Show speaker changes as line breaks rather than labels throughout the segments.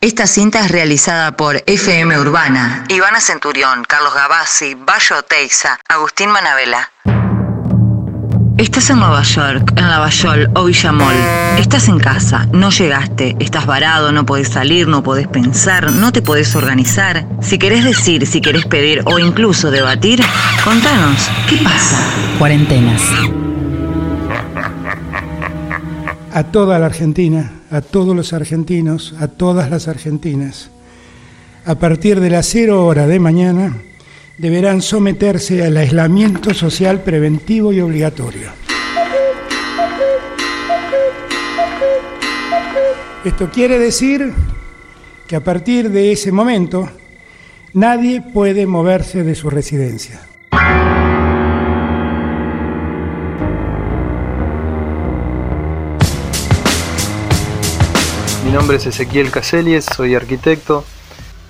Esta cinta es realizada por FM Urbana, Ivana Centurión, Carlos Gavazzi, Bayo Teiza, Agustín Manabela. Estás en Nueva York, en Lavallol o Villamol. Estás en casa, no llegaste, estás varado, no podés salir, no podés pensar, no te podés organizar. Si querés decir, si querés pedir o incluso debatir, contanos, ¿qué pasa?
Cuarentenas.
A toda la Argentina, a todos los argentinos, a todas las argentinas, a partir de las cero hora de mañana, deberán someterse al aislamiento social preventivo y obligatorio. Esto quiere decir que a partir de ese momento nadie puede moverse de su residencia.
Mi nombre es Ezequiel Caselies, soy arquitecto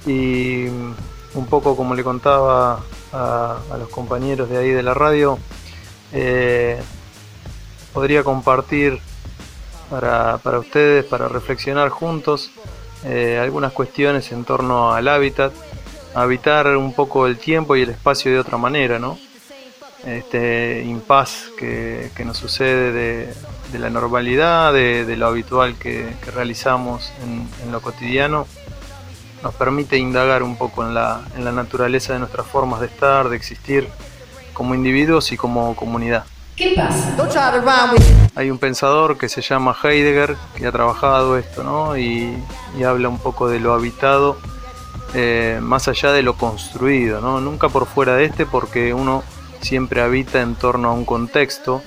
y un poco como le contaba a, los compañeros de ahí de la radio, eh, podría compartir para, ustedes, para reflexionar juntos eh, algunas cuestiones en torno al hábitat, habitar un poco el tiempo y el espacio de otra manera, ¿no? Este impas que, nos sucede de, la normalidad, de, lo habitual que, realizamos en lo cotidiano nos permite indagar un poco en la, en la naturaleza de nuestras formas de estar, de existir como individuos y como comunidad.
¿Qué pasa?
Hay un pensador que se llama Heidegger que ha trabajado esto, ¿no? Y, habla un poco de lo habitado eh, más allá de lo construido, ¿no? Nunca por fuera de este porque uno siempre habita en torno a un contexto.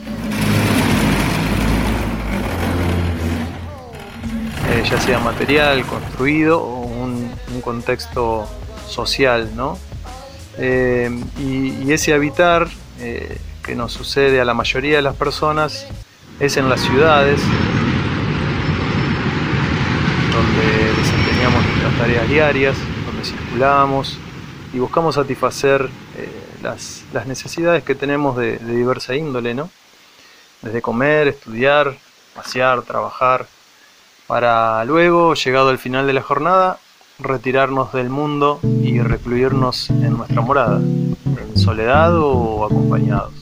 Ya sea material, construido un contexto social, ¿no? Eh, y, ese habitar eh, que nos sucede a la mayoría de las personas es en las ciudades, donde desempeñamos nuestras tareas diarias, donde circulamos y buscamos satisfacer eh, las, necesidades que tenemos de, de diversa índole, ¿no? Desde comer, estudiar, pasear, trabajar, para luego, llegado el final de la jornada, retirarnos del mundo y recluirnos en nuestra morada, en soledad o acompañados.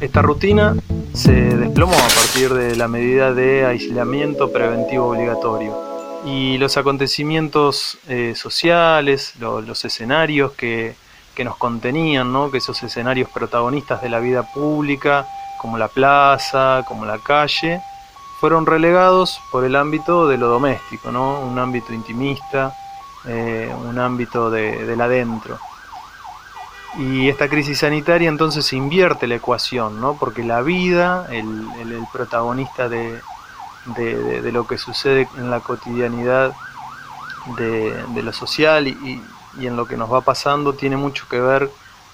Esta rutina se desplomó a partir de la medida de aislamiento preventivo obligatorio y los acontecimientos eh, sociales, los escenarios que, que nos contenían, ¿no? que esos escenarios protagonistas de la vida pública, como la plaza, como la calle, fueron relegados por el ámbito de lo doméstico, ¿no? un ámbito intimista, eh, un ámbito de, del adentro. Y esta crisis sanitaria entonces invierte la ecuación, ¿no? porque la vida, el, protagonista de, lo que sucede en la cotidianidad de, lo social y, en lo que nos va pasando, tiene mucho que ver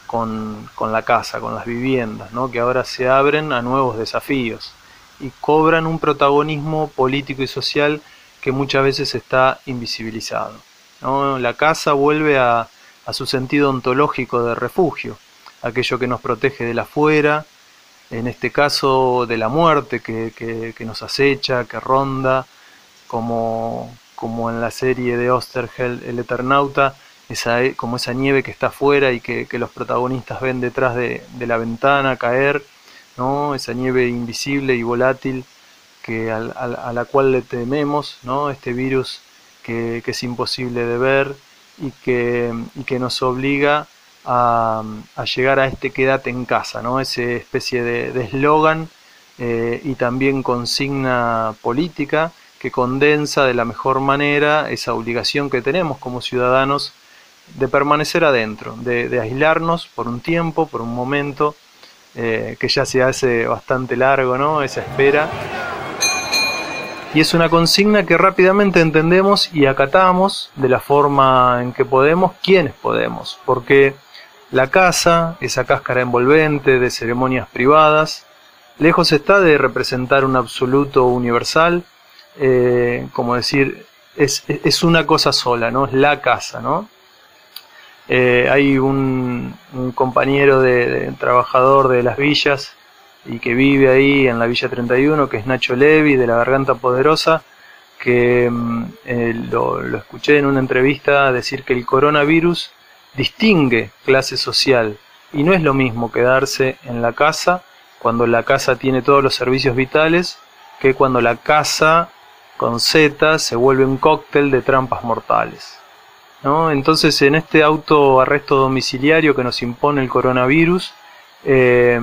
con, con la casa, con las viviendas, ¿no? que ahora se abren a nuevos desafíos y cobran un protagonismo político y social que muchas veces está invisibilizado. La casa vuelve a, su sentido ontológico de refugio, aquello que nos protege de la afuera, en este caso de la muerte que, nos acecha, que ronda, como, como en la serie de Osterheld, El Eternauta, esa, como esa nieve que está afuera y que, los protagonistas ven detrás de, de la ventana caer ¿no? esa nieve invisible y volátil que a, la cual le tememos, ¿no? este virus que, es imposible de ver y que, nos obliga a, llegar a este quédate en casa, ¿no? esa especie de eslogan eh, y también consigna política que condensa de la mejor manera esa obligación que tenemos como ciudadanos de permanecer adentro, de aislarnos por un tiempo, por un momento, eh, que ya se hace bastante largo, ¿no? Esa espera. Y es una consigna que rápidamente entendemos y acatamos de la forma en que podemos, quienes podemos, porque la casa, esa cáscara envolvente de ceremonias privadas, lejos está de representar un absoluto universal, eh, como decir, es, es, una cosa sola, ¿no? Es la casa, ¿no? Eh, hay un, compañero de, trabajador de las villas y que vive ahí en la Villa 31, que es Nacho Levi de la Garganta Poderosa, que mm, eh, lo, escuché en una entrevista decir que el coronavirus distingue clase social y no es lo mismo quedarse en la casa cuando la casa tiene todos los servicios vitales que cuando la casa con Z se vuelve un cóctel de trampas mortales. ¿No? Entonces en este auto arresto domiciliario que nos impone el coronavirus, eh,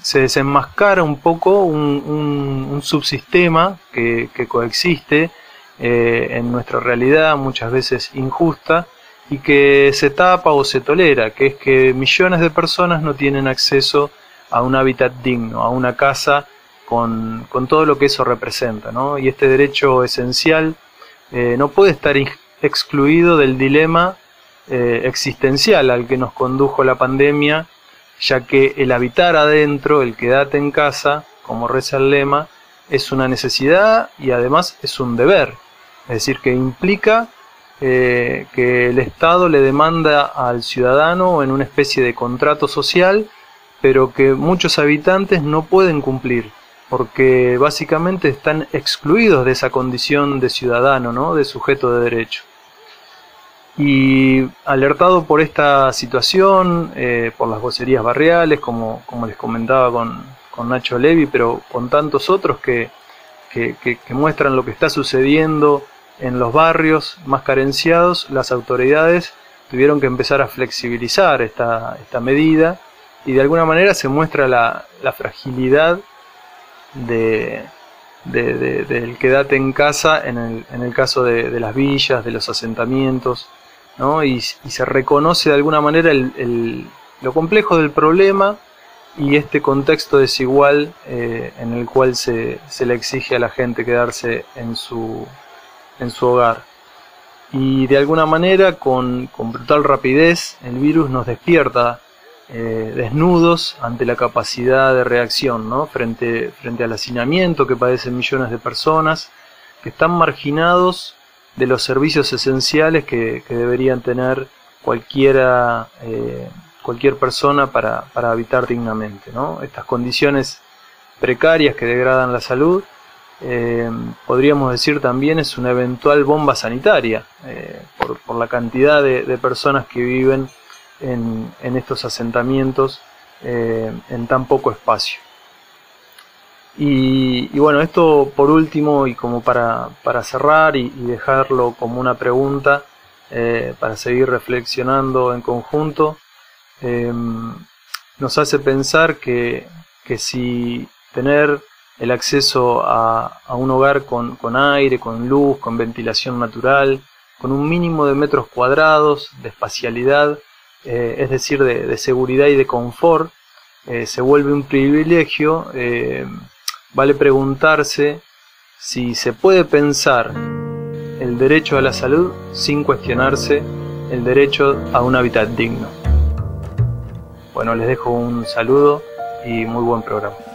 se desenmascara un poco un, subsistema que, coexiste eh, en nuestra realidad, muchas veces injusta, y que se tapa o se tolera, que es que millones de personas no tienen acceso a un hábitat digno, a una casa con, todo lo que eso representa. ¿no? Y este derecho esencial eh, no puede estar excluido del dilema eh, existencial al que nos condujo la pandemia, ya que el habitar adentro, el quedate en casa, como reza el lema, es una necesidad y además es un deber. Es decir, que implica eh, que el Estado le demanda al ciudadano en una especie de contrato social, pero que muchos habitantes no pueden cumplir, porque básicamente están excluidos de esa condición de ciudadano, ¿no? de sujeto de derecho. Y alertado por esta situación, eh, por las vocerías barriales, como, como les comentaba con, con, Nacho Levi, pero con tantos otros que, que, que, muestran lo que está sucediendo en los barrios más carenciados, las autoridades tuvieron que empezar a flexibilizar esta, esta medida y de alguna manera se muestra la, la fragilidad de, de, del quedate en casa en el, en el caso de, de, las villas, de los asentamientos, ¿no? y, se reconoce de alguna manera el, lo complejo del problema y este contexto desigual eh, en el cual se, se, le exige a la gente quedarse en su, en su hogar. Y de alguna manera, con, con brutal rapidez, el virus nos despierta eh, desnudos ante la capacidad de reacción, ¿no? frente, frente al hacinamiento que padecen millones de personas, que están marginados de los servicios esenciales que, deberían tener cualquiera, eh, cualquier persona para, para habitar dignamente. ¿no? Estas condiciones precarias que degradan la salud, eh, podríamos decir también es una eventual bomba sanitaria por, la cantidad de, personas que viven en, estos asentamientos en tan poco espacio. Y, bueno, esto por último y como para, para cerrar y, dejarlo como una pregunta eh, para seguir reflexionando en conjunto, em, nos hace pensar que, que, si tener el acceso a, a un hogar con, con, aire, con luz, con ventilación natural, con un mínimo de metros cuadrados, de espacialidad, eh, es decir, de, de, seguridad y de confort, eh, se vuelve un privilegio vale preguntarse si se puede pensar el derecho a la salud sin cuestionarse el derecho a un hábitat digno. Bueno, les dejo un saludo y muy buen programa.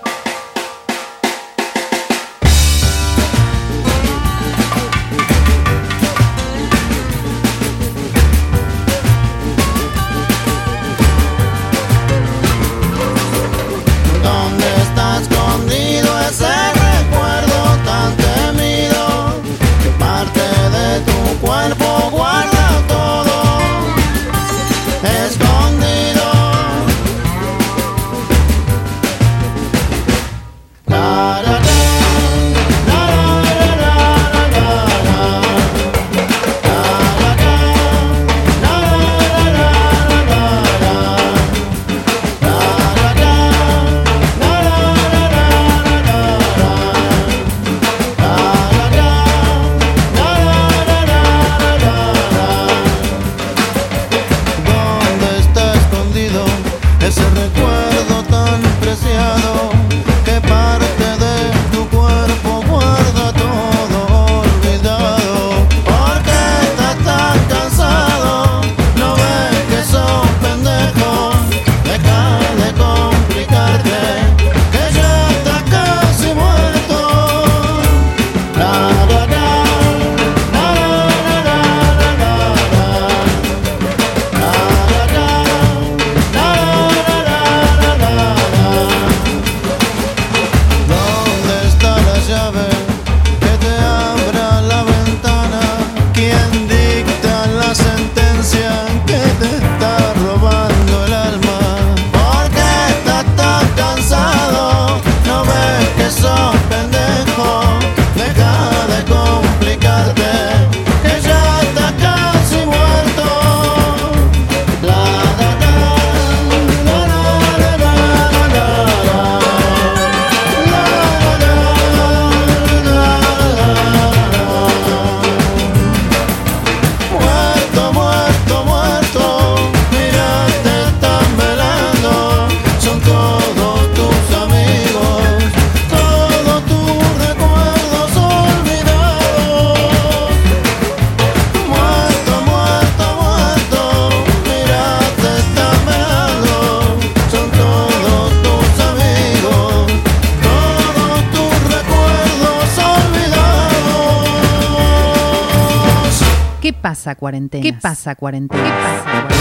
Cuarentena? ¿Qué pasa cuarentena? ¿Qué pasa cuarentena?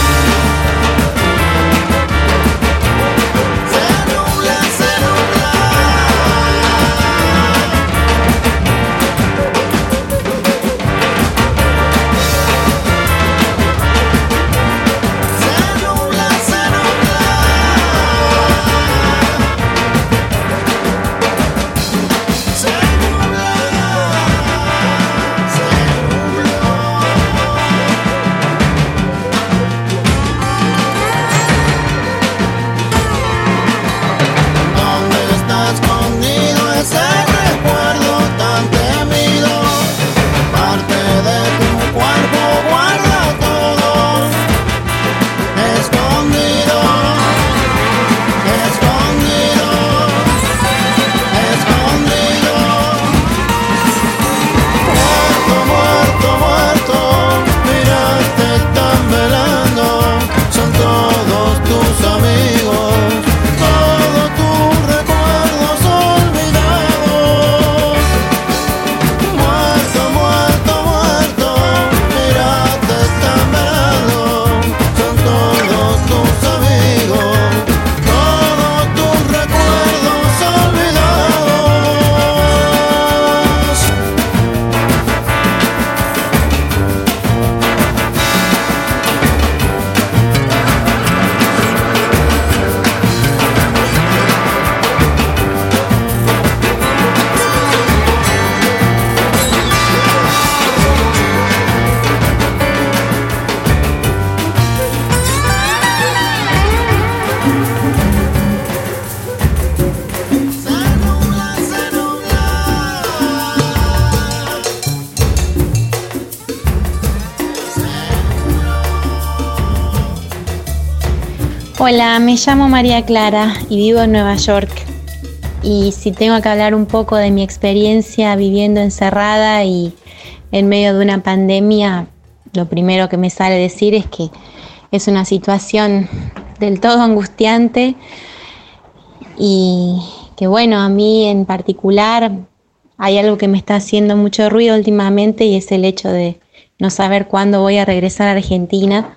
Hola, me llamo María Clara y vivo en Nueva York. Y si tengo que hablar un poco de mi experiencia viviendo encerrada y en medio de una pandemia, lo primero que me sale decir es que es una situación del todo angustiante y que bueno, a mí en particular hay algo que me está haciendo mucho ruido últimamente y es el hecho de no saber cuándo voy a regresar a Argentina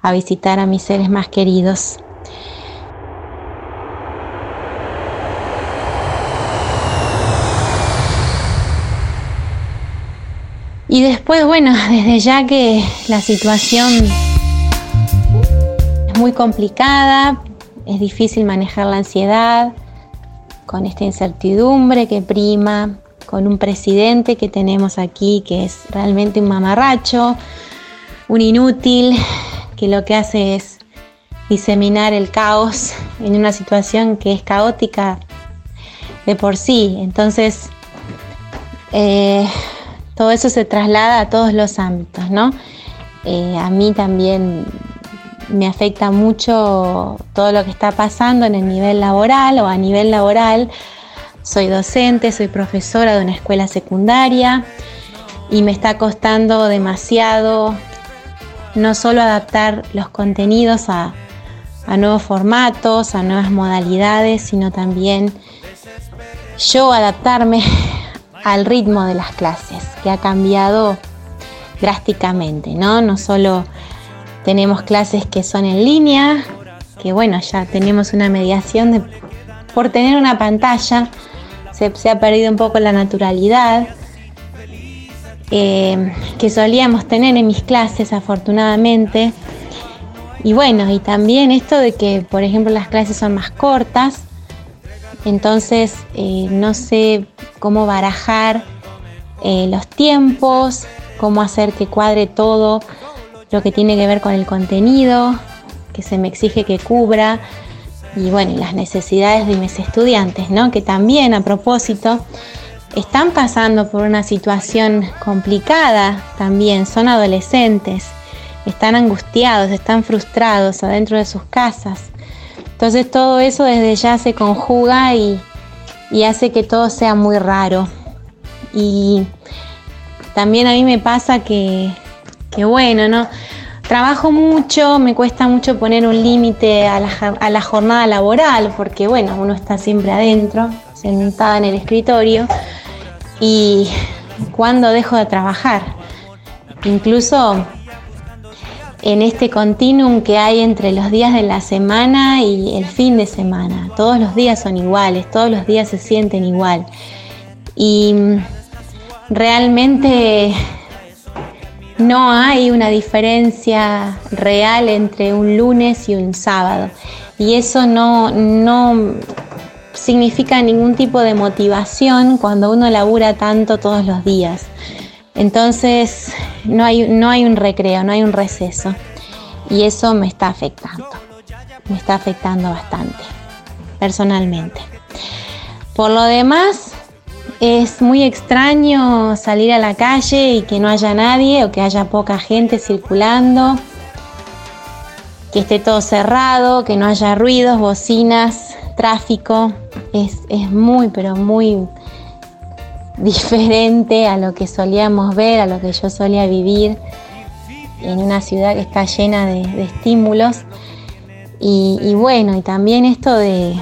a visitar a mis seres más queridos. Y después, bueno, desde ya que la situación es muy complicada, es difícil manejar la ansiedad con esta incertidumbre que prima, con un presidente que tenemos aquí que es realmente un mamarracho, un inútil, que lo que hace es diseminar el caos en una situación que es caótica de por sí. Entonces, eh, todo eso se traslada a todos los ámbitos, ¿no? Eh, a mí también me afecta mucho todo lo que está pasando en el nivel laboral o a nivel laboral. Soy docente, soy profesora de una escuela secundaria y me está costando demasiado no solo adaptar los contenidos a, a nuevos formatos, a nuevas modalidades, sino también yo adaptarme al ritmo de las clases, que ha cambiado drásticamente, ¿no? No solo tenemos clases que son en línea, que bueno, ya tenemos una mediación de, por tener una pantalla, se, ha perdido un poco la naturalidad eh, que solíamos tener en mis clases, afortunadamente. Y bueno, y también esto de que, por ejemplo, las clases son más cortas, entonces eh, no sé cómo barajar eh, los tiempos, cómo hacer que cuadre todo lo que tiene que ver con el contenido, que se me exige que cubra, y bueno, las necesidades de mis estudiantes, ¿no? Que también a propósito están pasando por una situación complicada también, son adolescentes, están angustiados, están frustrados adentro de sus casas. Entonces todo eso desde ya se conjuga y, y hace que todo sea muy raro. Y también a mí me pasa que, que bueno, ¿no? Trabajo mucho, me cuesta mucho poner un límite a la, a la jornada laboral, porque bueno, uno está siempre adentro, sentada en el escritorio, y cuando dejo de trabajar.
incluso en este continuum que hay entre los días de la semana y el fin de semana. Todos los días son iguales, todos los días se sienten igual. Y realmente no hay una diferencia real entre un lunes y un sábado. Y eso no, no significa ningún tipo de motivación cuando uno labura tanto todos los días. Entonces no hay, no hay un recreo, no hay un receso. Y eso me está afectando. Me está afectando bastante, personalmente. Por lo demás, es muy extraño salir a la calle y que no haya nadie o que haya poca gente circulando, que esté todo cerrado, que no haya ruidos, bocinas, tráfico. Es, es muy, pero muy diferente a lo que solíamos ver, a lo que yo solía vivir en una ciudad que está llena de, estímulos. Y, bueno, y también esto de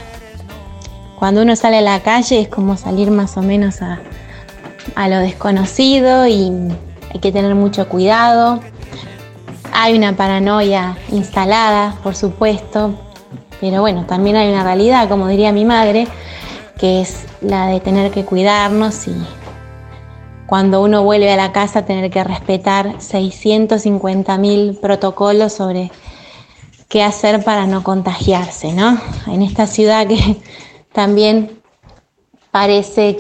cuando uno sale a la calle es como salir más o menos a, a lo desconocido y hay que tener mucho cuidado. Hay una paranoia instalada, por supuesto, pero bueno, también hay una realidad, como diría mi madre, que es la de tener que cuidarnos y cuando uno vuelve a la casa tener que respetar 650 mil protocolos sobre qué hacer para no contagiarse, ¿no? En esta ciudad que también parece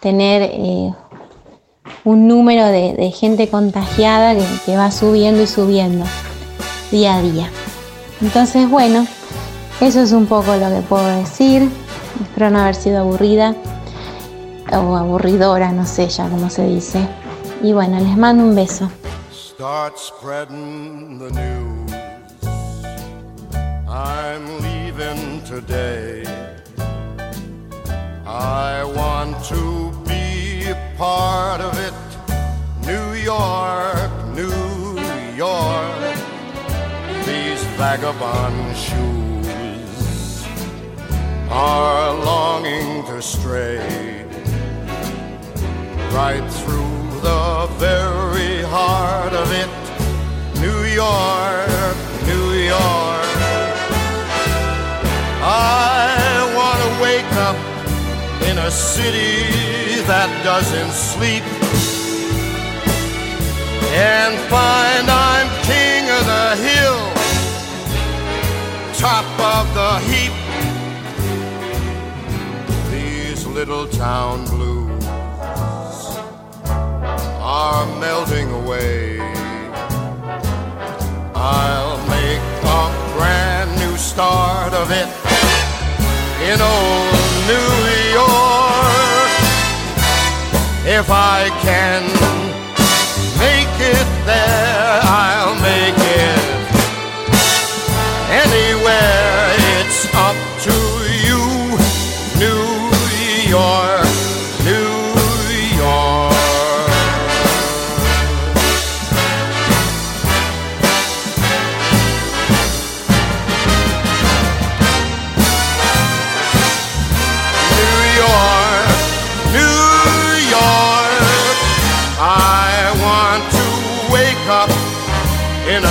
tener eh, un número de, gente contagiada que va subiendo y subiendo día a día. Entonces, bueno, eso es un poco lo que puedo decir. Espero no haber sido aburrida o aburridora, no sé ya cómo se dice. Y bueno, les mando un beso. Start spreading the news. I'm leaving today. I want to be a part of it. New York, New York. These vagabond shoes are longing to stray right through the very heart of it. New York, New York. I want to wake up in a city that doesn't sleep and find I'm king of the hill, top of the heap. Little town blues are melting away. I'll make a brand new start of it in old New York. If I can make it there, I'll make it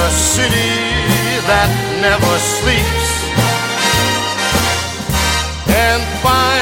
city that never sleeps. And find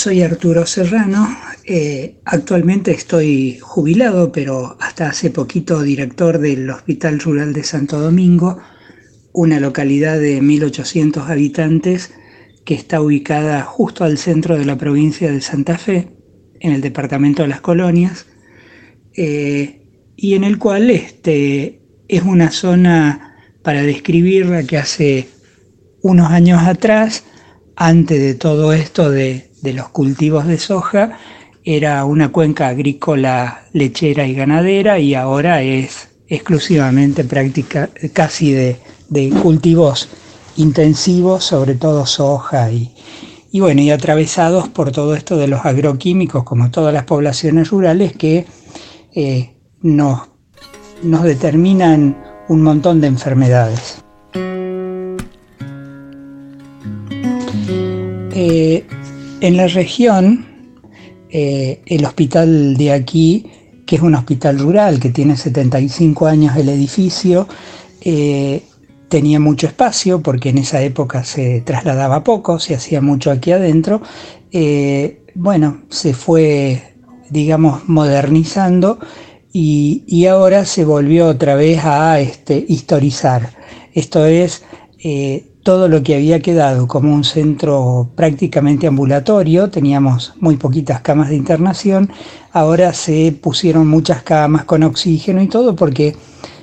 soy Arturo Serrano. Eh, actualmente estoy jubilado, pero hasta hace poquito director del Hospital Rural de Santo Domingo, una localidad de 1.800 habitantes que está ubicada justo al centro de la provincia de Santa Fe, en el departamento de las colonias, eh, y en el cual este, es una zona, para describirla, que hace unos años atrás, antes de todo esto de, los cultivos de soja, era una cuenca agrícola, lechera y ganadera y ahora es exclusivamente práctica casi de, cultivos intensivos, sobre todo soja y, bueno, y atravesados por todo esto de los agroquímicos, como todas las poblaciones rurales, que eh, nos, nos determinan un montón de enfermedades. Eh, en la región, eh, el hospital de aquí, que es un hospital rural, que tiene 75 años el edificio, eh, tenía mucho espacio porque en esa época se trasladaba poco, se hacía mucho aquí adentro. bueno, se fue, digamos, modernizando y, ahora se volvió otra vez a este, historizar. Esto es, todo lo que había quedado como un centro prácticamente ambulatorio, teníamos muy poquitas camas de internación, ahora se pusieron muchas camas con oxígeno y todo porque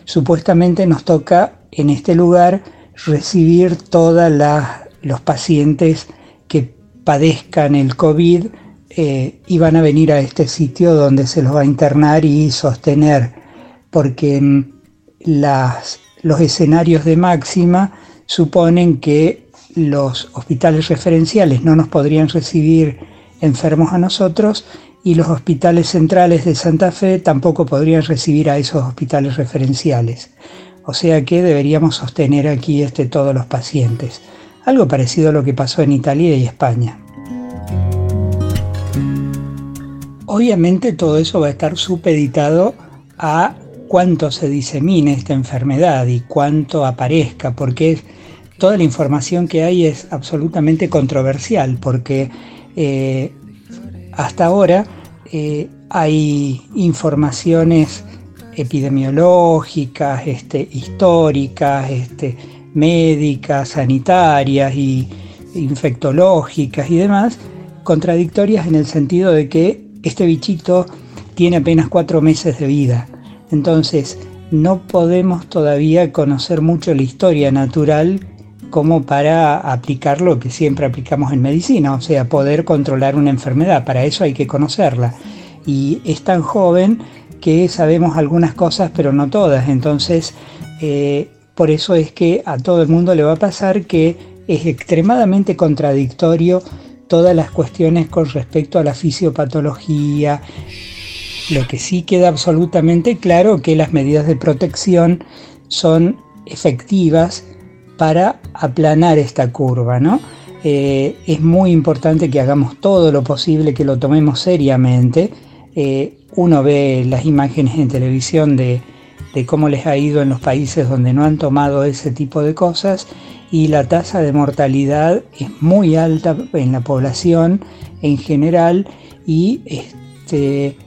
supuestamente nos toca en este lugar recibir todos los pacientes que padezcan el COVID eh, y van a venir a este sitio donde se los va a internar y sostener, porque las, los escenarios de máxima suponen que los hospitales referenciales no nos podrían recibir enfermos a nosotros y los hospitales centrales de Santa Fe tampoco podrían recibir a esos hospitales referenciales. O sea que deberíamos sostener aquí este, todos los pacientes. Algo parecido a lo que pasó en Italia y España. Obviamente todo eso va a estar supeditado a cuánto se disemine esta enfermedad y cuánto aparezca, porque toda la información que hay es absolutamente controversial, porque eh, hasta ahora eh, hay informaciones epidemiológicas, este, históricas, este, médicas, sanitarias y infectológicas y demás, contradictorias en el sentido de que este bichito tiene apenas cuatro meses de vida. Entonces, no podemos todavía conocer mucho la historia natural como para aplicar lo que siempre aplicamos en medicina, o sea, poder controlar una enfermedad. Para eso hay que conocerla. Y es tan joven que sabemos algunas cosas, pero no todas. Entonces, eh, por eso es que a todo el mundo le va a pasar que es extremadamente contradictorio todas las cuestiones con respecto a la fisiopatología. Lo que sí queda absolutamente claro que las medidas de protección son efectivas para aplanar esta curva, ¿no? Eh, es muy importante que hagamos todo lo posible, que lo tomemos seriamente. Eh, uno ve las imágenes en televisión de, de cómo les ha ido en los países donde no han tomado ese tipo de cosas y la tasa de mortalidad es muy alta en la población en general y este,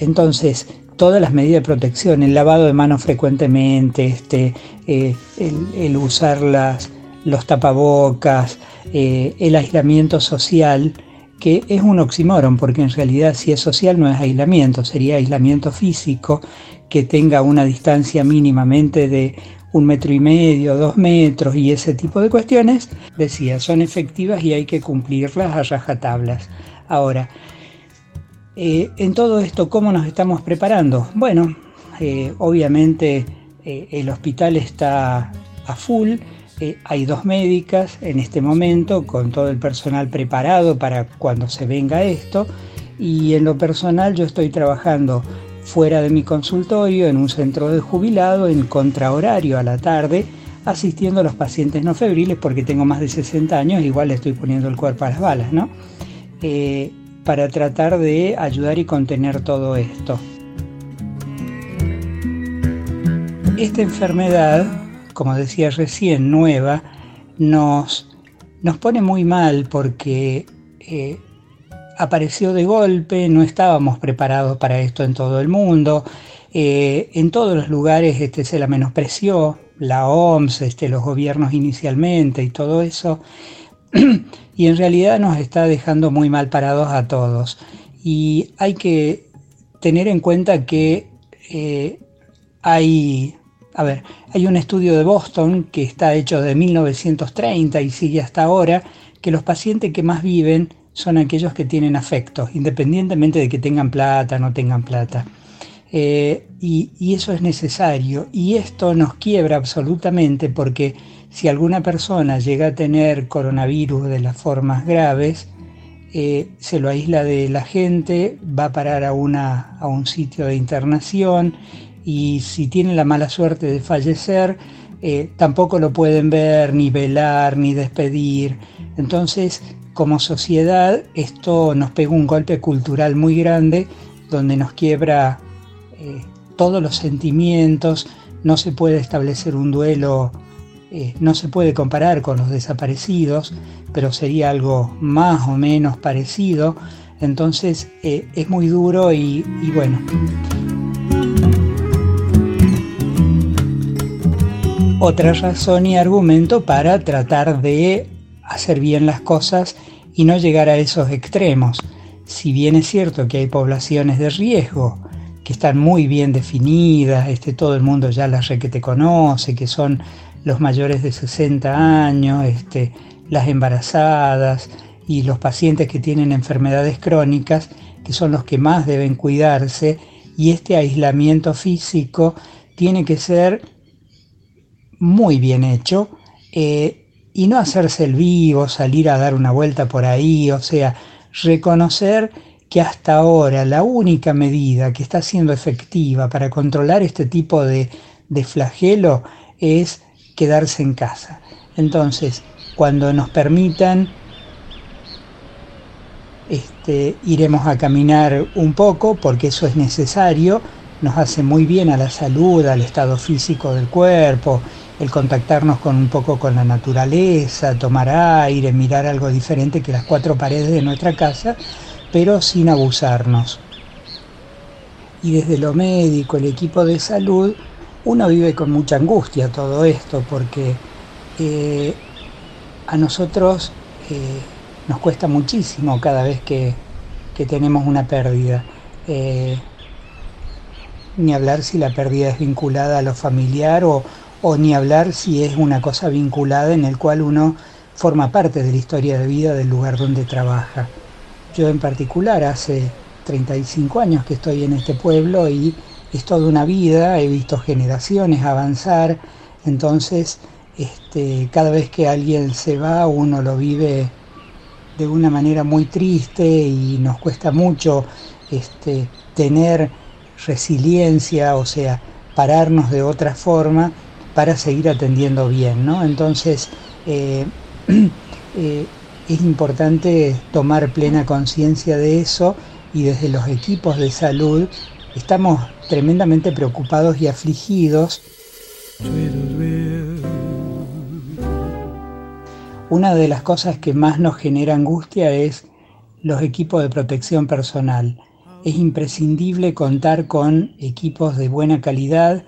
entonces todas las medidas de protección, el lavado de manos frecuentemente, este, eh, el, usar las, los tapabocas, eh, el aislamiento social, que es un oxímoron, porque en realidad si es social no es aislamiento, sería aislamiento físico que tenga una distancia mínimamente de un metro y medio, dos metros y ese tipo de cuestiones, decía, son efectivas y hay que cumplirlas a rajatablas. Ahora, eh, en todo esto, ¿cómo nos estamos preparando? Bueno, obviamente eh, el hospital está a full, hay dos médicas en este momento con todo el personal preparado para cuando se venga esto y en lo personal yo estoy trabajando fuera de mi consultorio en un centro de jubilado en contrahorario a la tarde asistiendo a los pacientes no febriles porque tengo más de 60 años, igual le estoy poniendo el cuerpo a las balas, ¿no? para tratar de ayudar y contener todo esto. Esta enfermedad, como decía recién, nueva, nos, nos pone muy mal porque eh, apareció de golpe, no estábamos preparados para esto en todo el mundo, eh, en todos los lugares este, se la menospreció, la OMS, este, los gobiernos inicialmente y todo eso, y en realidad nos está dejando muy mal parados a todos. Y hay que tener en cuenta que eh, hay, a ver, hay un estudio de Boston que está hecho de 1930 y sigue hasta ahora, que los pacientes que más viven son aquellos que tienen afectos, independientemente de que tengan plata o no tengan plata. Eh, y, eso es necesario. Y esto nos quiebra absolutamente porque si alguna persona llega a tener coronavirus de las formas graves, eh, se lo aísla de la gente, va a parar a, una, a un sitio de internación y si tiene la mala suerte de fallecer, eh, tampoco lo pueden ver, ni velar, ni despedir. Entonces, como sociedad esto nos pega un golpe cultural muy grande donde nos quiebra eh, todos los sentimientos, no se puede establecer un duelo, eh, no se puede comparar con los desaparecidos, pero sería algo más o menos parecido, entonces es muy duro y bueno. Otra razón y argumento para tratar de hacer bien las cosas y no llegar a esos extremos. Si bien es cierto que hay poblaciones de riesgo que están muy bien definidas, este, todo el mundo ya las re que te conoce, que son los mayores de 60 años, este, las embarazadas y los pacientes que tienen enfermedades crónicas, que son los que más deben cuidarse, y este aislamiento físico tiene que ser muy bien hecho. Eh, y no hacerse el vivo, salir a dar una vuelta por ahí, o sea, reconocer que hasta ahora la única medida que está siendo efectiva para controlar este tipo de, flagelo es quedarse en casa. Entonces, cuando nos permitan, este, iremos a caminar un poco porque eso es necesario, nos hace muy bien a la salud, al estado físico del cuerpo el contactarnos con un poco con la naturaleza, tomar aire, mirar algo diferente que las cuatro paredes de nuestra casa, pero sin abusarnos. Y desde lo médico, el equipo de salud, uno vive con mucha angustia todo esto, porque eh, a nosotros eh, nos cuesta muchísimo cada vez que, tenemos una pérdida. Eh, ni hablar si la pérdida es vinculada a lo familiar o, o ni hablar si es una cosa vinculada en el cual uno forma parte de la historia de vida del lugar donde trabaja. Yo en particular hace 35 años que estoy en este pueblo y es toda una vida, he visto generaciones avanzar, entonces este, cada vez que alguien se va uno lo vive de una manera muy triste y nos cuesta mucho este, tener resiliencia, o sea, pararnos de otra forma para seguir atendiendo bien. ¿no? Entonces, eh, eh, es importante tomar plena conciencia de eso y desde los equipos de salud estamos tremendamente preocupados y afligidos. Una de las cosas que más nos genera angustia es los equipos de protección personal. Es imprescindible contar con equipos de buena calidad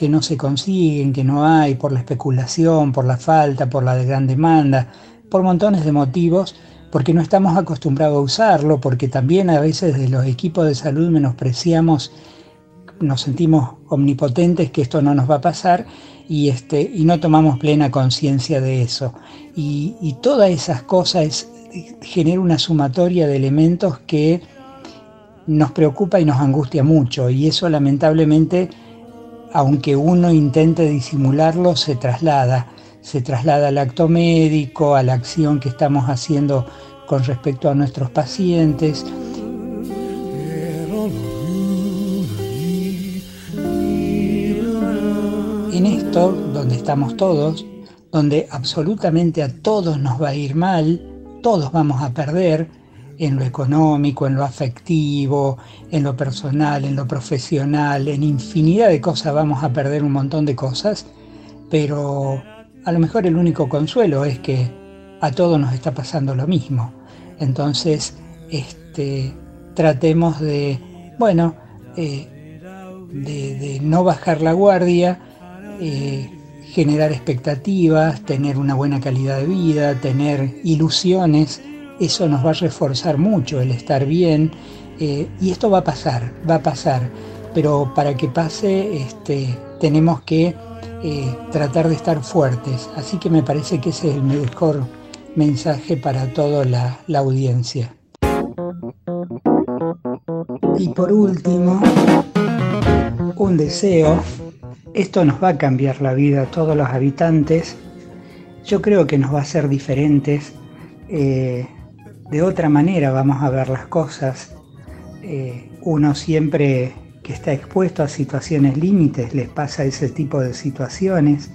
que no se consiguen, que no hay por la especulación, por la falta, por la gran demanda, por montones de motivos, porque no estamos acostumbrados a usarlo, porque también a veces de los equipos de salud menospreciamos, nos sentimos omnipotentes que esto no nos va a pasar y, este, y no tomamos plena conciencia de eso. Y, y todas esas cosas generan una sumatoria de elementos que nos preocupa y nos angustia mucho y eso lamentablemente aunque uno intente disimularlo, se traslada. Se traslada al acto médico, a la acción que estamos haciendo con respecto a nuestros pacientes. En esto, donde estamos todos, donde absolutamente a todos nos va a ir mal, todos vamos a perder, en lo económico, en lo afectivo, en lo personal, en lo profesional, en infinidad de cosas vamos a perder un montón de cosas, pero a lo mejor el único consuelo es que a todos nos está pasando lo mismo. Entonces, este, tratemos de, bueno, eh, de, no bajar la guardia, eh, generar expectativas, tener una buena calidad de vida, tener ilusiones, eso nos va a reforzar mucho el estar bien eh, y esto va a pasar, va a pasar, pero para que pase este, tenemos que eh, tratar de estar fuertes, así que me parece que ese es el mejor mensaje para toda la, audiencia. Y por último, un deseo esto nos va a cambiar la vida a todos los habitantes. Yo creo que nos va a hacer diferentes. Eh, de otra manera vamos a ver las cosas. Eh, uno siempre que está expuesto a situaciones límites les pasa ese tipo de situaciones.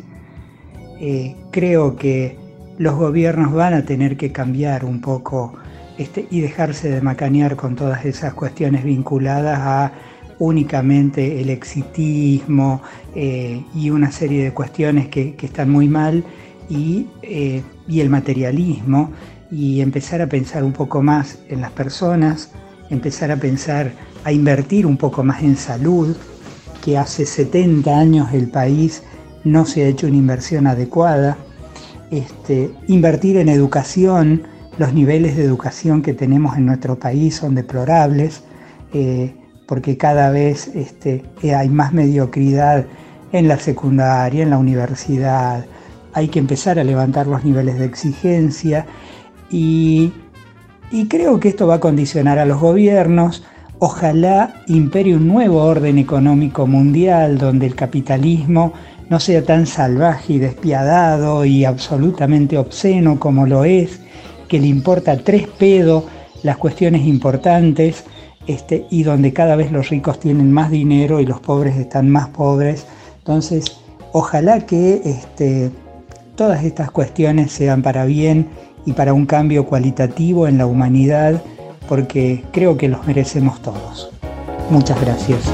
Eh, creo que los gobiernos van a tener que cambiar un poco este, y dejarse de macanear con todas esas cuestiones vinculadas a únicamente el exitismo eh, y una serie de cuestiones que, están muy mal y, el materialismo y empezar a pensar un poco más en las personas, empezar a pensar, a invertir un poco más en salud, que hace 70 años el país no se ha hecho una inversión adecuada, este, invertir en educación, los niveles de educación que tenemos en nuestro país son deplorables, eh, porque cada vez este, hay más mediocridad en la secundaria, en la universidad. Hay que empezar a levantar los niveles de exigencia y, creo que esto va a condicionar a los gobiernos. Ojalá impere un nuevo orden económico mundial donde el capitalismo no sea tan salvaje y despiadado y absolutamente obsceno como lo es, que le importa tres pedos las cuestiones importantes este, y donde cada vez los ricos tienen más dinero y los pobres están más pobres. Entonces, ojalá que este, todas estas cuestiones sean para bien y para un cambio cualitativo en la humanidad, porque creo que los merecemos todos. Muchas gracias.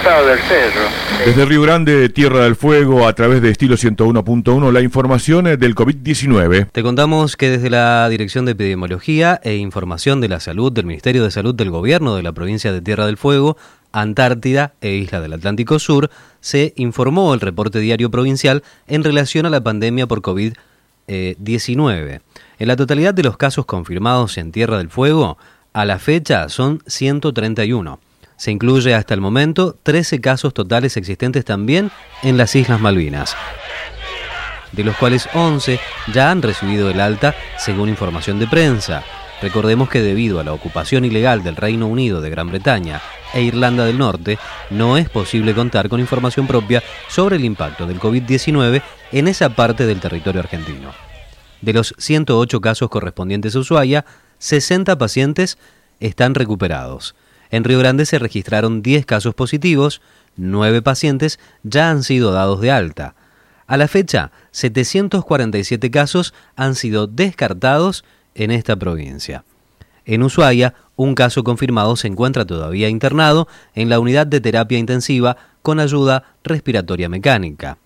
Costado del cerro.
Desde Río Grande, Tierra del Fuego, a través de estilo 101.1, la información del COVID-19.
Te contamos que desde la Dirección de Epidemiología e Información de la Salud del Ministerio de Salud del Gobierno de la provincia de Tierra del Fuego, Antártida e Isla del Atlántico Sur, se informó el reporte diario provincial en relación a la pandemia por COVID-19. En la totalidad de los casos confirmados en Tierra del Fuego, a la fecha son 131. Se incluye hasta el momento 13 casos totales existentes también en las Islas Malvinas, de los cuales 11 ya han recibido el alta según información de prensa. Recordemos que debido a la ocupación ilegal del Reino Unido de Gran Bretaña e Irlanda del Norte, no es posible contar con información propia sobre el impacto del COVID-19 en esa parte del territorio argentino. De los 108 casos correspondientes a Ushuaia, 60 pacientes están recuperados. En Río Grande se registraron 10 casos positivos, 9 pacientes ya han sido dados de alta. A la fecha, 747 casos han sido descartados en esta provincia. En Ushuaia, un caso confirmado se encuentra todavía internado en la unidad de terapia intensiva con ayuda respiratoria mecánica.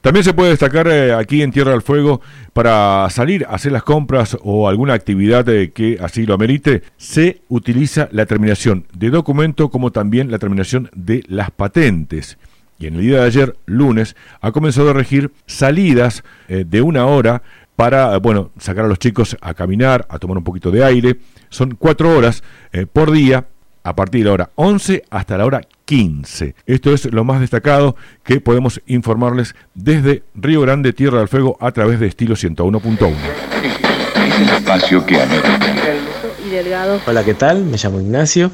También se puede destacar eh, aquí en Tierra del Fuego para salir a hacer las compras o alguna actividad eh, que así lo amerite, se utiliza la terminación de documento como también la terminación de las patentes. Y en el día de ayer, lunes, ha comenzado a regir salidas eh, de una hora para, bueno, sacar a los chicos a caminar, a tomar un poquito de aire. Son cuatro horas por día a partir de la hora 11 hasta la hora 15. Esto es lo más destacado que podemos informarles desde Río Grande, Tierra del Fuego, a través de estilo 101.1.
espacio que Hola, ¿qué tal? Me llamo Ignacio.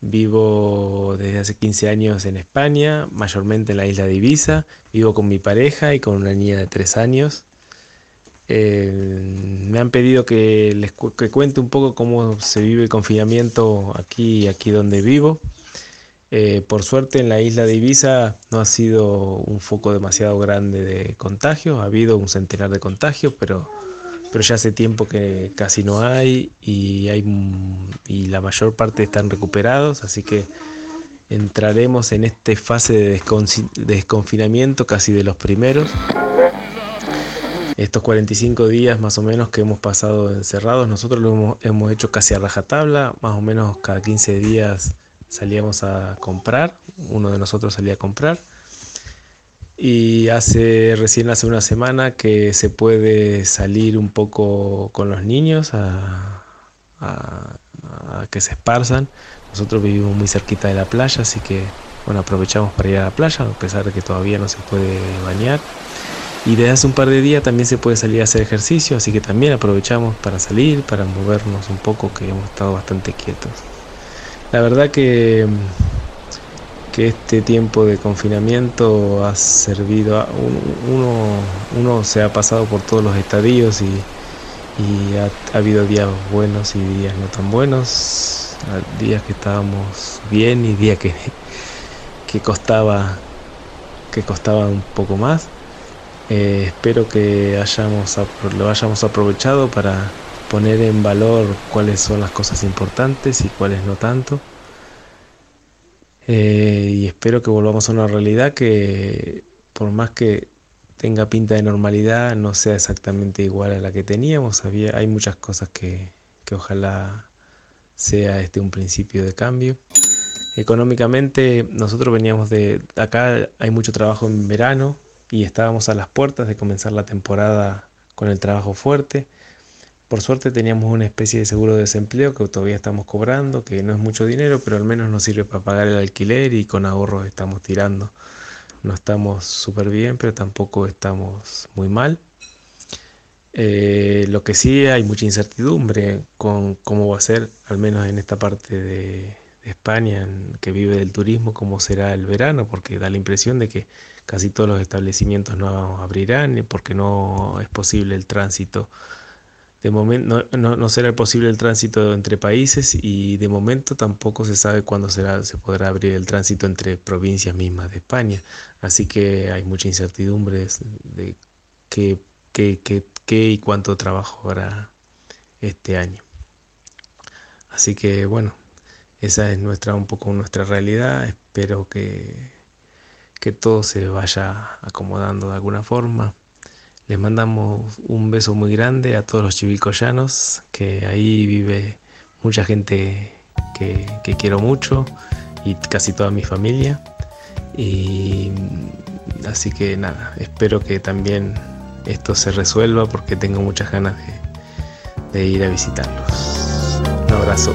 Vivo desde hace 15 años en España, mayormente en la isla de Ibiza. Vivo con mi pareja y con una niña de 3 años. Eh, me han pedido que les cuente un poco cómo se vive el confinamiento aquí, aquí donde vivo. Eh, por suerte en la isla de Ibiza no ha sido un foco demasiado grande de contagios, ha habido un centenar de contagios, pero, pero ya hace tiempo que casi no hay y, hay y la mayor parte están recuperados, así que entraremos en esta fase de desconfinamiento casi de los primeros. Estos 45 días más o menos que hemos pasado encerrados, nosotros lo hemos, hemos hecho casi a rajatabla, más o menos cada 15 días salíamos a comprar, uno de nosotros salía a comprar. Y hace recién hace una semana que se puede salir un poco con los niños a, que se esparzan. Nosotros vivimos muy cerquita de la playa, así que bueno, aprovechamos para ir a la playa, a pesar de que todavía no se puede bañar. Y desde hace un par de días también se puede salir a hacer ejercicio, así que también aprovechamos para salir, para movernos un poco, que hemos estado bastante quietos. La verdad que, que este tiempo de confinamiento ha servido, a, uno, uno se ha pasado por todos los estadios y, ha, habido días buenos y días no tan buenos, días que estábamos bien y días que, que costaba que costaba un poco más. Eh, espero que hayamos, lo hayamos aprovechado para poner en valor cuáles son las cosas importantes y cuáles no tanto. Eh, y espero que volvamos a una realidad que por más que tenga pinta de normalidad no sea exactamente igual a la que teníamos. Había, hay muchas cosas que, que ojalá sea este un principio de cambio. Económicamente nosotros veníamos de acá hay mucho trabajo en verano y estábamos a las puertas de comenzar la temporada con el trabajo fuerte. Por suerte teníamos una especie de seguro de desempleo que todavía estamos cobrando, que no es mucho dinero, pero al menos nos sirve para pagar el alquiler y con ahorros estamos tirando. No estamos súper bien, pero tampoco estamos muy mal. Eh, lo que sí hay mucha incertidumbre con cómo va a ser, al menos en esta parte de, España que vive del turismo, cómo será el verano, porque da la impresión de que casi todos los establecimientos no abrirán, porque no es posible el tránsito de momento no, no, será posible el tránsito entre países y de momento tampoco se sabe cuándo será, se podrá abrir el tránsito entre provincias mismas de España. Así que hay mucha incertidumbre de qué, qué, qué, qué y cuánto trabajo habrá este año. Así que bueno, esa es nuestra un poco nuestra realidad. Espero que, que todo se vaya acomodando de alguna forma. Les mandamos un beso muy grande a todos los chivilcoyanos, que ahí vive mucha gente que, quiero mucho y casi toda mi familia. Y así que nada, espero que también esto se resuelva porque tengo muchas ganas de ir a visitarlos. Un abrazo.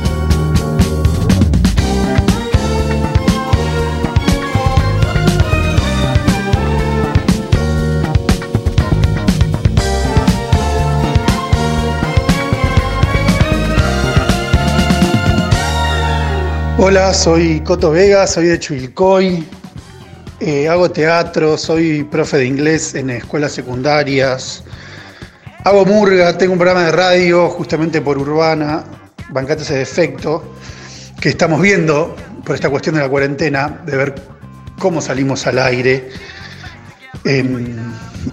Hola, soy Coto Vega, soy de Chuilcoy, eh, hago teatro, soy profe de inglés en escuelas secundarias, hago murga, tengo un programa de radio justamente por Urbana, Bancate ese defecto, que estamos viendo por esta cuestión de la cuarentena, de ver cómo salimos al aire. Em,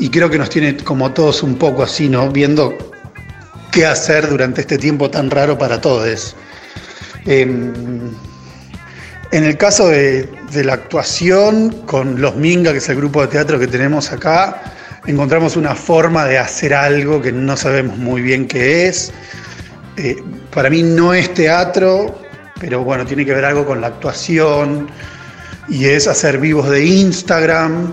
y creo que nos tiene como todos un poco así, ¿no? Viendo qué hacer durante este tiempo tan raro para todos. Em, en el caso de, la actuación, con Los Minga, que es el grupo de teatro que tenemos acá, encontramos una forma de hacer algo que no sabemos muy bien qué es. Eh, para mí no es teatro, pero bueno, tiene que ver algo con la actuación y es hacer vivos de Instagram.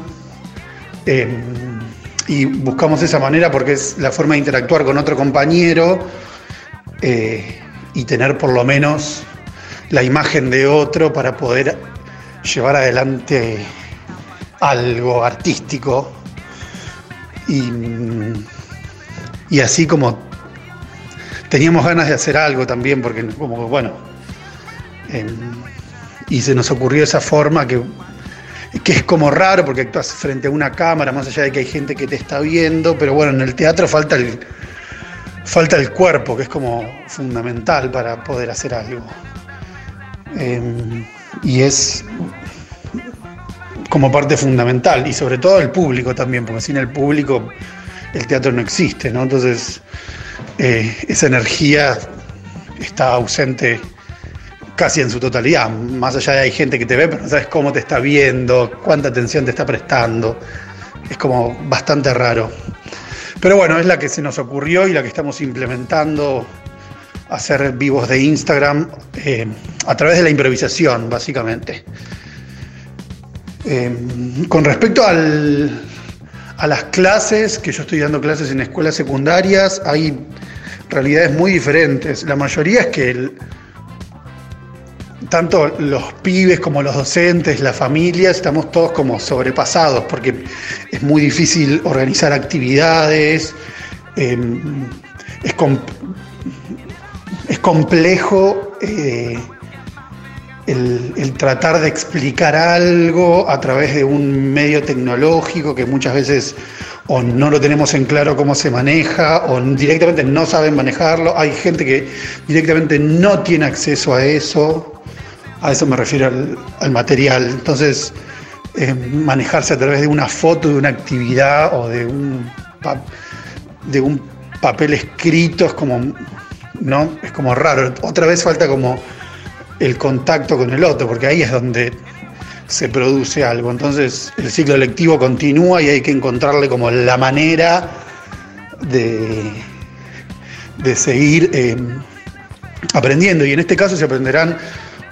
Em, y buscamos esa manera porque es la forma de interactuar con otro compañero eh, y tener por lo menos la imagen de otro para poder llevar adelante algo artístico. Y, así como teníamos ganas de hacer algo también, porque como bueno, em, y se nos ocurrió esa forma que, que es como raro porque actúas frente a una cámara, más allá de que hay gente que te está viendo, pero bueno, en el teatro falta el, falta el cuerpo, que es como fundamental para poder hacer algo. Em, y es como parte fundamental y sobre todo el público también, porque sin el público el teatro no existe, ¿no? Entonces eh, esa energía está ausente casi en su totalidad, más allá de hay gente que te ve, pero no sabes cómo te está viendo, cuánta atención te está prestando, es como bastante raro. Pero bueno, es la que se nos ocurrió y la que estamos implementando, hacer vivos de Instagram eh, a través de la improvisación, básicamente. Eh, con respecto al, a las clases, que yo estoy dando clases en escuelas secundarias, hay realidades muy diferentes. La mayoría es que tanto los pibes como los docentes, la familia, estamos todos como sobrepasados porque es muy difícil organizar actividades, eh, es, complejo eh, el, tratar de explicar algo a través de un medio tecnológico que muchas veces o no lo tenemos en claro cómo se maneja o directamente no saben manejarlo. Hay gente que directamente no tiene acceso a eso a eso me refiero al, material. Entonces, eh, manejarse a través de una foto de una actividad o de un, de un papel escrito es como, ¿no? es como raro. Otra vez falta como el contacto con el otro, porque ahí es donde se produce algo. Entonces el ciclo lectivo continúa y hay que encontrarle como la manera de, de seguir eh, aprendiendo. Y en este caso se aprenderán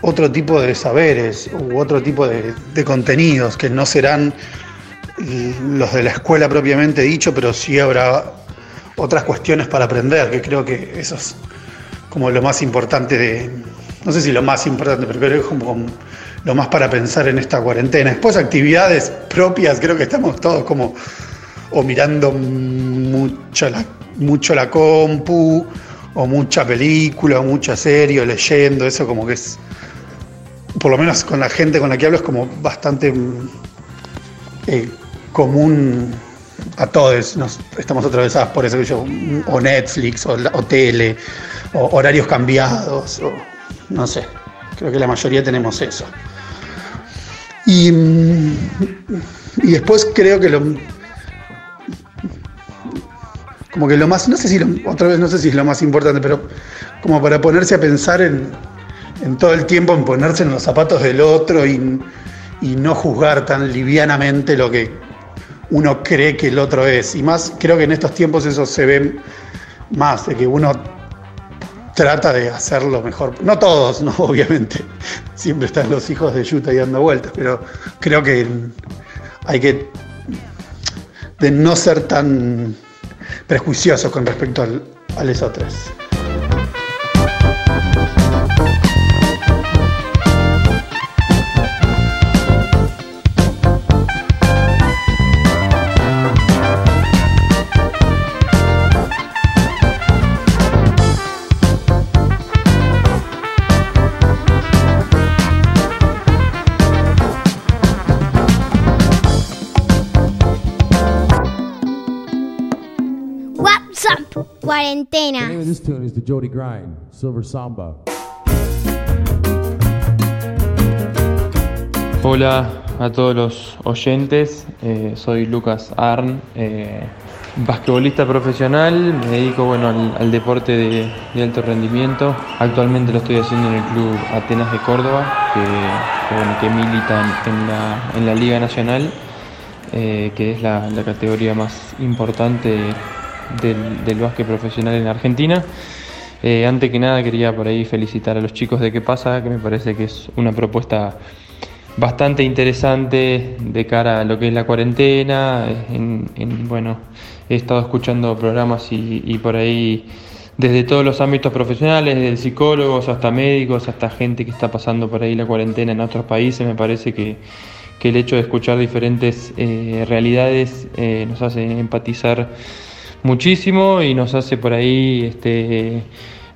otro tipo de saberes u otro tipo de, contenidos que no serán los de la escuela propiamente dicho, pero sí habrá otras cuestiones para aprender, que creo que eso es como lo más importante de, no sé si lo más importante, pero creo que es como lo más para pensar en esta cuarentena. Después actividades propias, creo que estamos todos como o mirando mucho la, mucho la compu, o mucha película, o mucha serie, o leyendo, eso como que es por lo menos con la gente con la que hablo, es como bastante eh, común a todos. Nos, estamos atravesados por eso que yo, o Netflix, o, tele, o horarios cambiados, o no sé. Creo que la mayoría tenemos eso. Y, y después creo que lo. Como que lo más, no sé si otra vez no sé si es lo más importante, pero como para ponerse a pensar en, en todo el tiempo en ponerse en los zapatos del otro y, no juzgar tan livianamente lo que uno cree que el otro es. Y más, creo que en estos tiempos eso se ve más, de que uno trata de hacerlo mejor. No todos, no, obviamente. Siempre están los hijos de Yuta y dando vueltas, pero creo que hay que de no ser tan prejuiciosos con respecto al, a los otros.
Cuarentena.
Hola a todos los oyentes, eh, soy Lucas Arn, eh, basquetbolista profesional, me dedico bueno, al, deporte de, alto rendimiento. Actualmente lo estoy haciendo en el club Atenas de Córdoba, que, milita en, la, Liga Nacional, eh, que es la, la categoría más importante del, del básquet profesional en Argentina. Eh, antes que nada quería por ahí felicitar a los chicos de qué pasa, que me parece que es una propuesta bastante interesante de cara a lo que es la cuarentena. En, bueno, he estado escuchando programas y, por ahí desde todos los ámbitos profesionales, desde psicólogos hasta médicos, hasta gente que está pasando por ahí la cuarentena en otros países, me parece que, el hecho de escuchar diferentes eh, realidades eh, nos hace empatizar muchísimo y nos hace por ahí este,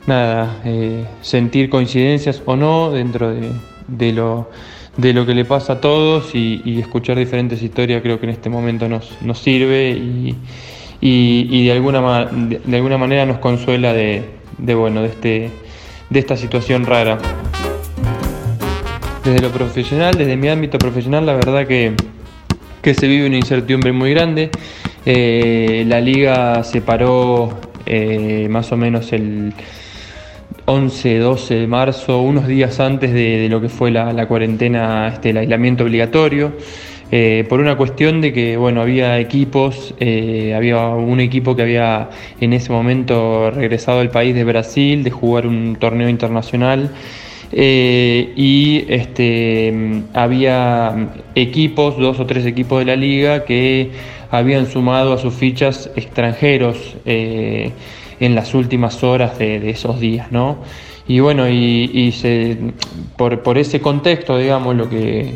nada, eh, sentir coincidencias o no dentro de, lo, de lo que le pasa a todos y, escuchar diferentes historias creo que en este momento nos, nos sirve y, y, de, alguna, de, alguna manera nos consuela de, bueno, de, este, de esta situación rara. desde lo profesional, desde mi ámbito profesional, la verdad que, que se vive una incertidumbre muy grande. Eh, la liga se paró eh, más o menos el 11, 12 de marzo, unos días antes de, lo que fue la, la cuarentena, este, el aislamiento obligatorio. Eh, por una cuestión de que bueno había equipos, eh, había un equipo que había en ese momento regresado al país de Brasil de jugar un torneo internacional eh, y este, había equipos, dos o tres equipos de la liga que habían sumado a sus fichas extranjeros en las últimas horas de, esos días, ¿no? Y bueno, y, se, por, por ese contexto, digamos, lo que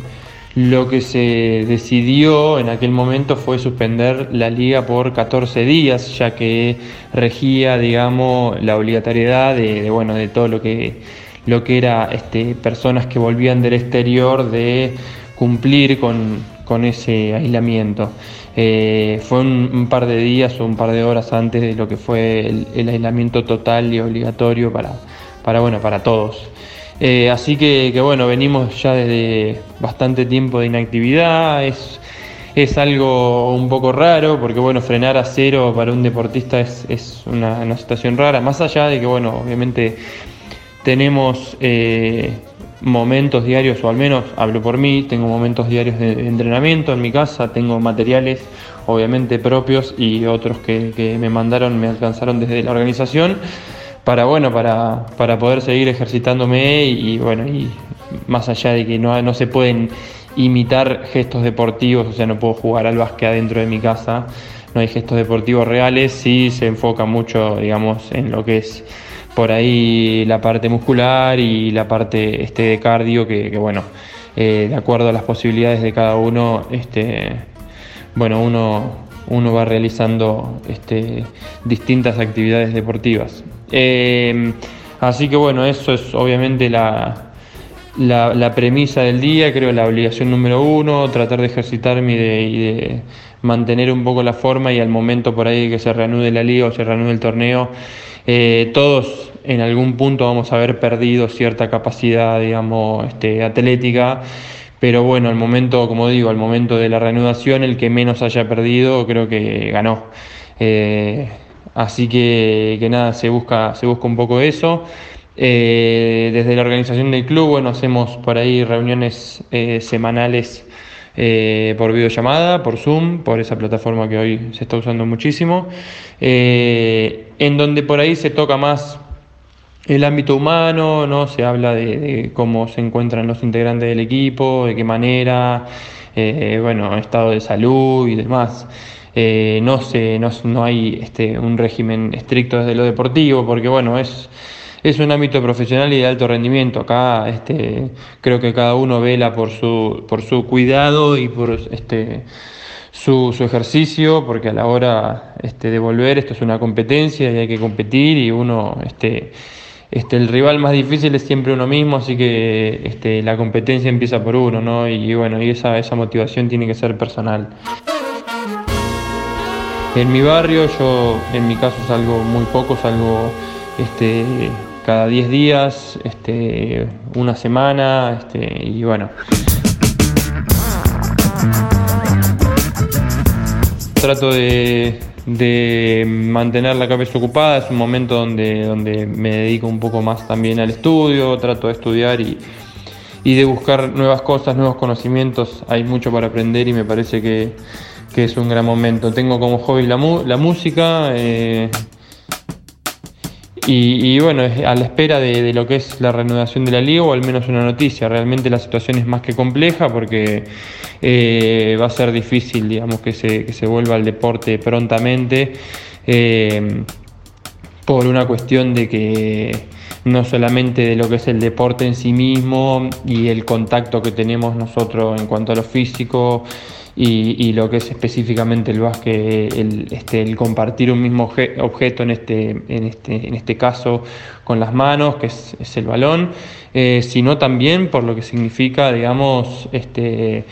lo que se decidió en aquel momento fue suspender la liga por 14 días, ya que regía, digamos, la obligatoriedad de, bueno, de todo lo que, lo que era este, personas que volvían del exterior de cumplir con, con ese aislamiento. Eh, fue un, par de días o un par de horas antes de lo que fue el, el aislamiento total y obligatorio para, para, bueno, para todos. Eh, así que, que, bueno, venimos ya desde bastante tiempo de inactividad, es, es algo un poco raro, porque bueno, frenar a cero para un deportista es, es una, una, situación rara, más allá de que bueno, obviamente tenemos eh, momentos diarios, o al menos hablo por mí, tengo momentos diarios de, entrenamiento en mi casa, tengo materiales obviamente propios y otros que, me mandaron, me alcanzaron desde la organización para bueno para, para poder seguir ejercitándome y, y, bueno y más allá de que no, no se pueden imitar gestos deportivos, o sea no puedo jugar al básquet adentro de mi casa, no hay gestos deportivos reales, sí se enfoca mucho digamos en lo que es por ahí la parte muscular y la parte este de cardio que, bueno eh, de acuerdo a las posibilidades de cada uno este bueno uno uno va realizando este, distintas actividades deportivas. Eh, así que bueno, eso es obviamente la, la, la, premisa del día, creo la obligación número uno, tratar de ejercitarme y de, y de, mantener un poco la forma y al momento por ahí que se reanude la liga o se reanude el torneo, eh, todos en algún punto vamos a haber perdido cierta capacidad, digamos, este, atlética pero bueno, al momento, como digo, al momento de la reanudación, el que menos haya perdido creo que ganó. Eh, así que, nada, se busca, se busca un poco eso. Eh, desde la organización del club, bueno, hacemos por ahí reuniones semanales eh, por videollamada, por Zoom, por esa plataforma que hoy se está usando muchísimo, eh, en donde por ahí se toca más el ámbito humano, ¿no? Se habla de, cómo se encuentran los integrantes del equipo, de qué manera, eh, bueno, estado de salud y demás. Eh, no, se, no, no hay este, un régimen estricto desde lo deportivo, porque bueno, es, es un ámbito profesional y de alto rendimiento. Acá este, creo que cada uno vela por su, por su cuidado y por este, su, su ejercicio, porque a la hora este, de volver esto es una competencia y hay que competir y uno... Este, este, el rival más difícil es siempre uno mismo, así que este, la competencia empieza por uno, ¿no? Y, bueno, y esa, esa motivación tiene que ser personal. En mi barrio, yo en mi caso salgo muy poco, salgo este, cada 10 días, este, una semana, este, y bueno. Trato de, de mantener la cabeza ocupada, es un momento donde, donde me dedico un poco más también al estudio, trato de estudiar y, y de buscar nuevas cosas, nuevos conocimientos, hay mucho para aprender y me parece que, que es un gran momento. Tengo como hobby la, la música eh, y, y, bueno, a la espera de, lo que es la reanudación de la liga o al menos una noticia. Realmente la situación es más que compleja porque eh, va a ser difícil, digamos, que se, se vuelva al deporte prontamente eh, por una cuestión de que no solamente de lo que es el deporte en sí mismo y el contacto que tenemos nosotros en cuanto a lo físico, y, y, lo que es específicamente el básquet, el, este, el compartir un mismo objeto, en este, en, este, en este caso con las manos, que es, el balón, eh, sino también por lo que significa, digamos, este,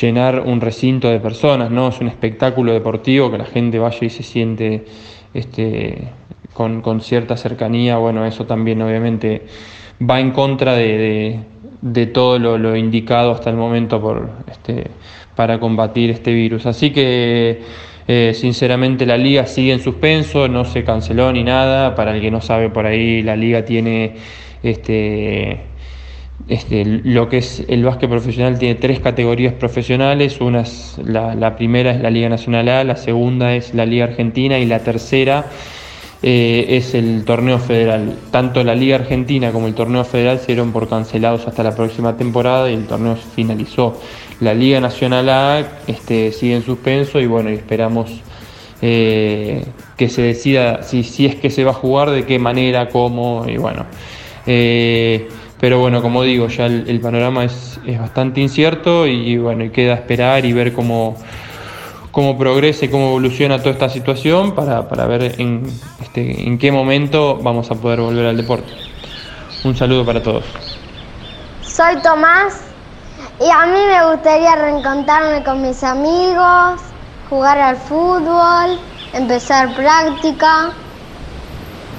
llenar un recinto de personas, ¿no? Es un espectáculo deportivo que la gente vaya y se siente este, con, con cierta cercanía, bueno, eso también obviamente va en contra de, de de todo lo, lo indicado hasta el momento por, este, para combatir este virus. Así que eh, sinceramente la liga sigue en suspenso, no se canceló ni nada. Para el que no sabe por ahí, la liga tiene este, este, lo que es el básquet profesional tiene tres categorías profesionales. Una es la, la primera es la Liga Nacional A, la segunda es la Liga Argentina y la tercera eh, es el torneo federal. Tanto la Liga Argentina como el torneo federal se dieron por cancelados hasta la próxima temporada y el torneo finalizó. La Liga Nacional A este, sigue en suspenso y bueno, esperamos eh, que se decida si, si es que se va a jugar, de qué manera, cómo y bueno. Eh, pero bueno, como digo, ya el, panorama es, es, bastante incierto y, bueno, y queda esperar y ver cómo cómo progresa y cómo evoluciona toda esta situación para, para ver en, este, en qué momento vamos a poder volver al deporte. Un saludo para todos.
Soy Tomás y a mí me gustaría reencontrarme con mis amigos, jugar al fútbol, empezar práctica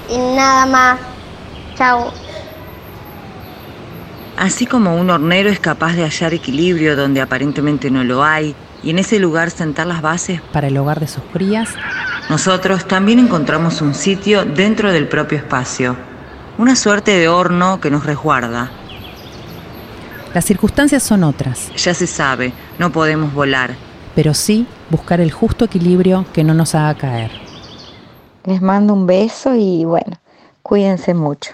y nada más. Chao.
Así como un hornero es capaz de hallar equilibrio donde aparentemente no lo hay, y en ese lugar sentar las bases
para el hogar de sus crías,
nosotros también encontramos un sitio dentro del propio espacio, una suerte de horno que nos resguarda.
Las circunstancias son otras.
Ya se sabe, no podemos volar.
Pero sí buscar el justo equilibrio que no nos haga caer.
Les mando un beso y bueno, cuídense mucho.